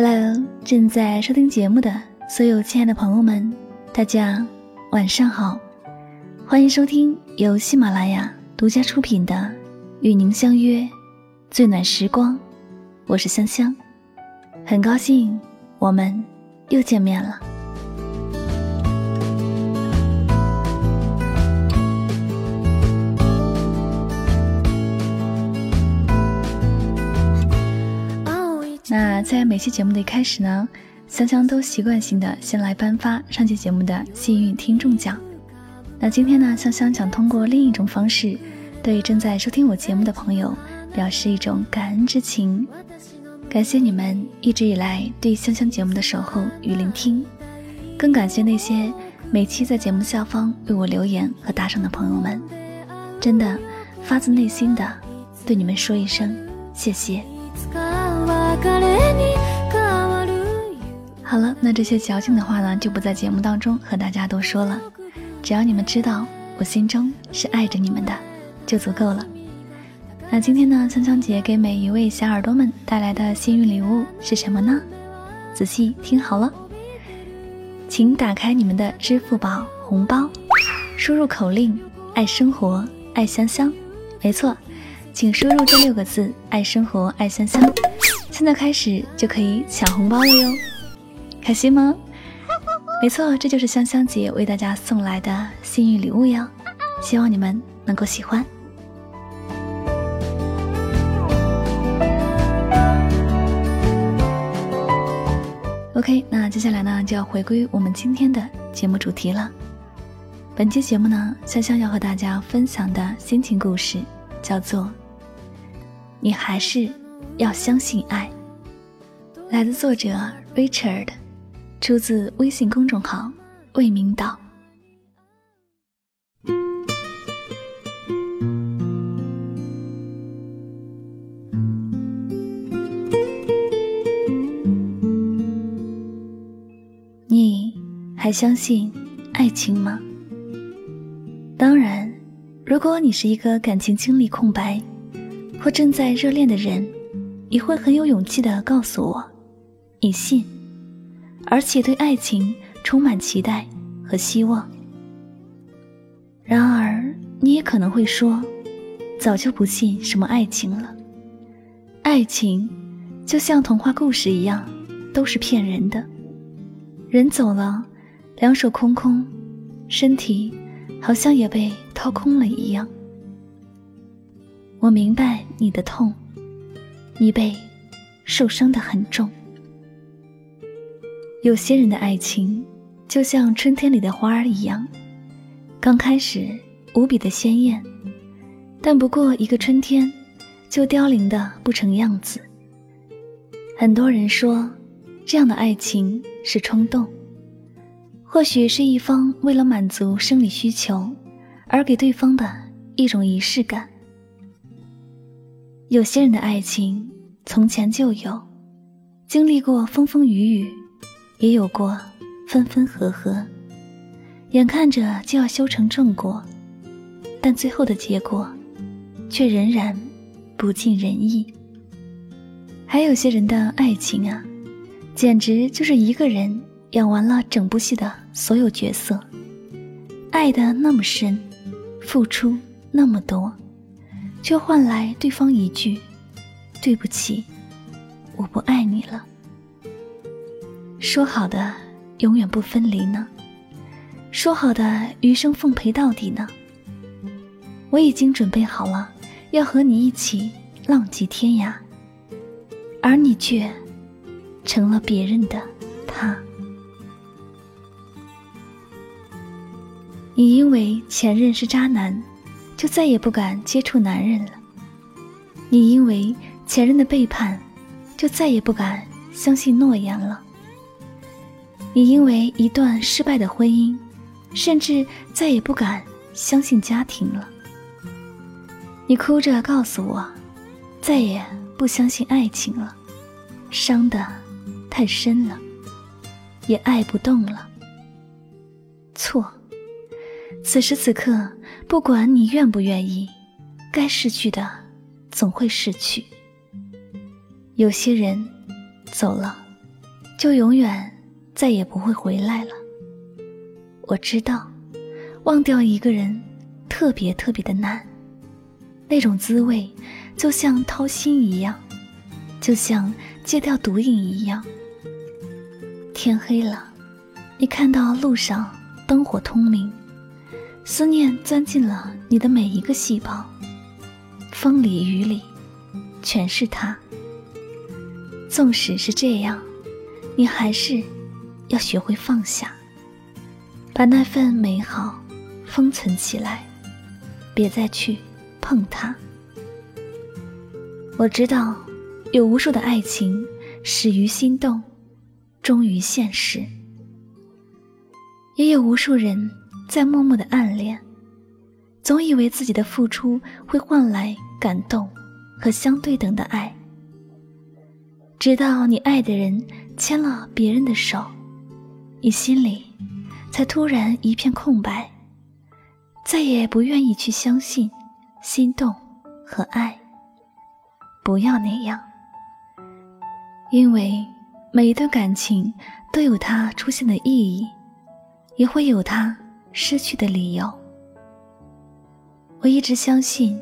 Hello，正在收听节目的所有亲爱的朋友们，大家晚上好，欢迎收听由喜马拉雅独家出品的《与您相约最暖时光》，我是香香，很高兴我们又见面了。那在每期节目的一开始呢，香香都习惯性的先来颁发上期节目的幸运听众奖。那今天呢，香香想通过另一种方式，对正在收听我节目的朋友表示一种感恩之情，感谢你们一直以来对香香节目的守候与聆听，更感谢那些每期在节目下方为我留言和打赏的朋友们，真的发自内心的对你们说一声谢谢。好了，那这些矫情的话呢，就不在节目当中和大家多说了。只要你们知道我心中是爱着你们的，就足够了。那今天呢，香香姐给每一位小耳朵们带来的幸运礼物是什么呢？仔细听好了，请打开你们的支付宝红包，输入口令“爱生活，爱香香”。没错，请输入这六个字“爱生活，爱香香”。现在开始就可以抢红包了哟，开心吗？没错，这就是香香姐为大家送来的幸运礼物哟，希望你们能够喜欢。OK，那接下来呢就要回归我们今天的节目主题了。本期节目呢，香香要和大家分享的心情故事叫做“你还是”。要相信爱。来自作者 Richard，出自微信公众号“魏明岛”。你还相信爱情吗？当然，如果你是一个感情经历空白或正在热恋的人。你会很有勇气的告诉我，你信，而且对爱情充满期待和希望。然而，你也可能会说，早就不信什么爱情了。爱情就像童话故事一样，都是骗人的。人走了，两手空空，身体好像也被掏空了一样。我明白你的痛。你被受伤的很重。有些人的爱情就像春天里的花儿一样，刚开始无比的鲜艳，但不过一个春天就凋零的不成样子。很多人说，这样的爱情是冲动，或许是一方为了满足生理需求而给对方的一种仪式感。有些人的爱情从前就有，经历过风风雨雨，也有过分分合合，眼看着就要修成正果，但最后的结果却仍然不尽人意。还有些人的爱情啊，简直就是一个人演完了整部戏的所有角色，爱的那么深，付出那么多。却换来对方一句：“对不起，我不爱你了。”说好的永远不分离呢？说好的余生奉陪到底呢？我已经准备好了，要和你一起浪迹天涯，而你却成了别人的他。你因为前任是渣男。就再也不敢接触男人了。你因为前任的背叛，就再也不敢相信诺言了。你因为一段失败的婚姻，甚至再也不敢相信家庭了。你哭着告诉我，再也不相信爱情了，伤得太深了，也爱不动了。错。此时此刻，不管你愿不愿意，该逝去的总会逝去。有些人走了，就永远再也不会回来了。我知道，忘掉一个人特别特别的难，那种滋味就像掏心一样，就像戒掉毒瘾一样。天黑了，你看到路上灯火通明，思念钻进了你的每一个细胞，风里雨里，全是他。纵使是这样，你还是要学会放下，把那份美好封存起来，别再去碰它。我知道，有无数的爱情始于心动，终于现实；也有无数人在默默的暗恋，总以为自己的付出会换来感动和相对等的爱。直到你爱的人牵了别人的手，你心里才突然一片空白，再也不愿意去相信心动和爱。不要那样，因为每一段感情都有它出现的意义，也会有它失去的理由。我一直相信，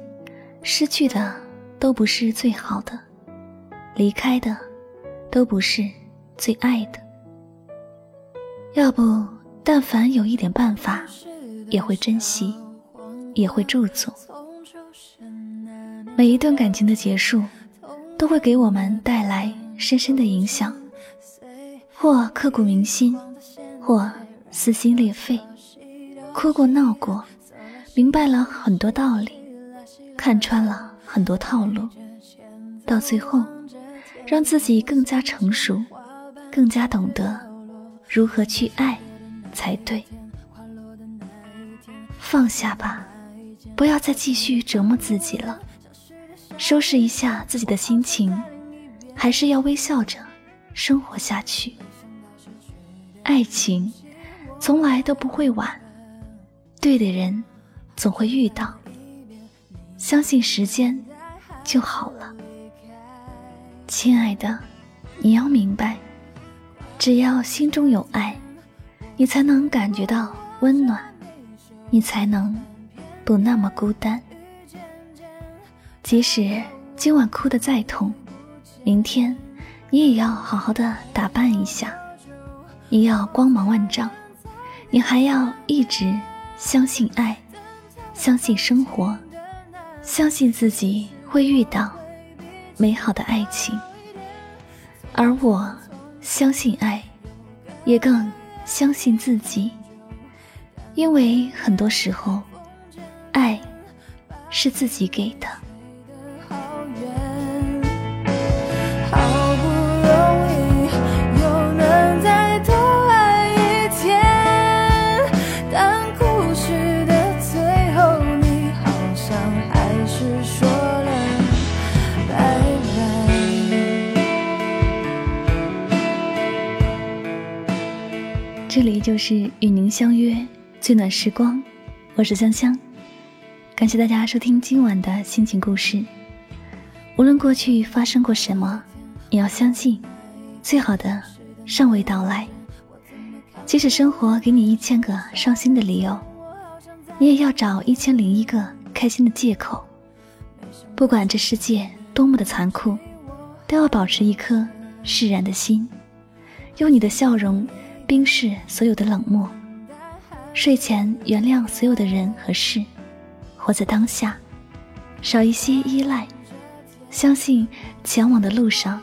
失去的都不是最好的，离开的。都不是最爱的，要不，但凡有一点办法，也会珍惜，也会驻足。每一段感情的结束，都会给我们带来深深的影响，或刻骨铭心，或撕心裂肺，哭过闹过，明白了很多道理，看穿了很多套路，到最后。让自己更加成熟，更加懂得如何去爱才对。放下吧，不要再继续折磨自己了。收拾一下自己的心情，还是要微笑着生活下去。爱情从来都不会晚，对的人总会遇到。相信时间就好了。亲爱的，你要明白，只要心中有爱，你才能感觉到温暖，你才能不那么孤单。即使今晚哭得再痛，明天你也要好好的打扮一下，你要光芒万丈，你还要一直相信爱，相信生活，相信自己会遇到。美好的爱情，而我相信爱，也更相信自己，因为很多时候，爱是自己给的。这里就是与您相约最暖时光，我是香香，感谢大家收听今晚的心情故事。无论过去发生过什么，你要相信，最好的尚未到来。即使生活给你一千个伤心的理由，你也要找一千零一个开心的借口。不管这世界多么的残酷，都要保持一颗释然的心，用你的笑容。冰释所有的冷漠，睡前原谅所有的人和事，活在当下，少一些依赖，相信前往的路上，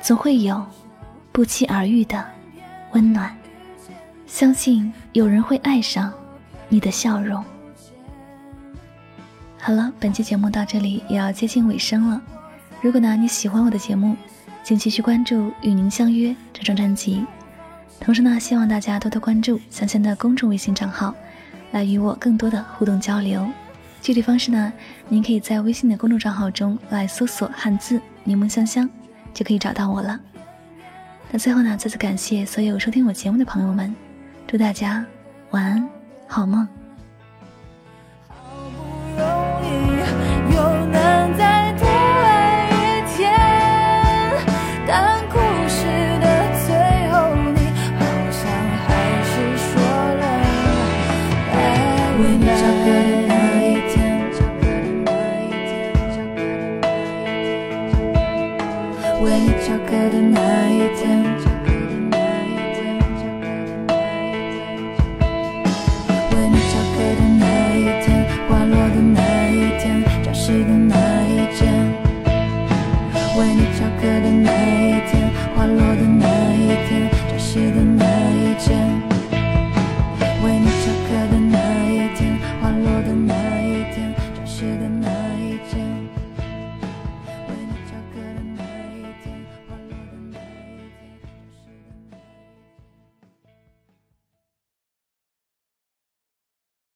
总会有不期而遇的温暖，相信有人会爱上你的笑容。好了，本期节目到这里也要接近尾声了。如果呢你喜欢我的节目，请继续关注《与您相约》这张专辑。同时呢，希望大家多多关注香香的公众微信账号，来与我更多的互动交流。具体方式呢，您可以在微信的公众账号中来搜索汉字“柠檬香香”，就可以找到我了。那最后呢，再次感谢所有收听我节目的朋友们，祝大家晚安，好梦。为你翘课的那一天，为你翘课的那一天，花落的那一天，教室的那一间，为你翘课的那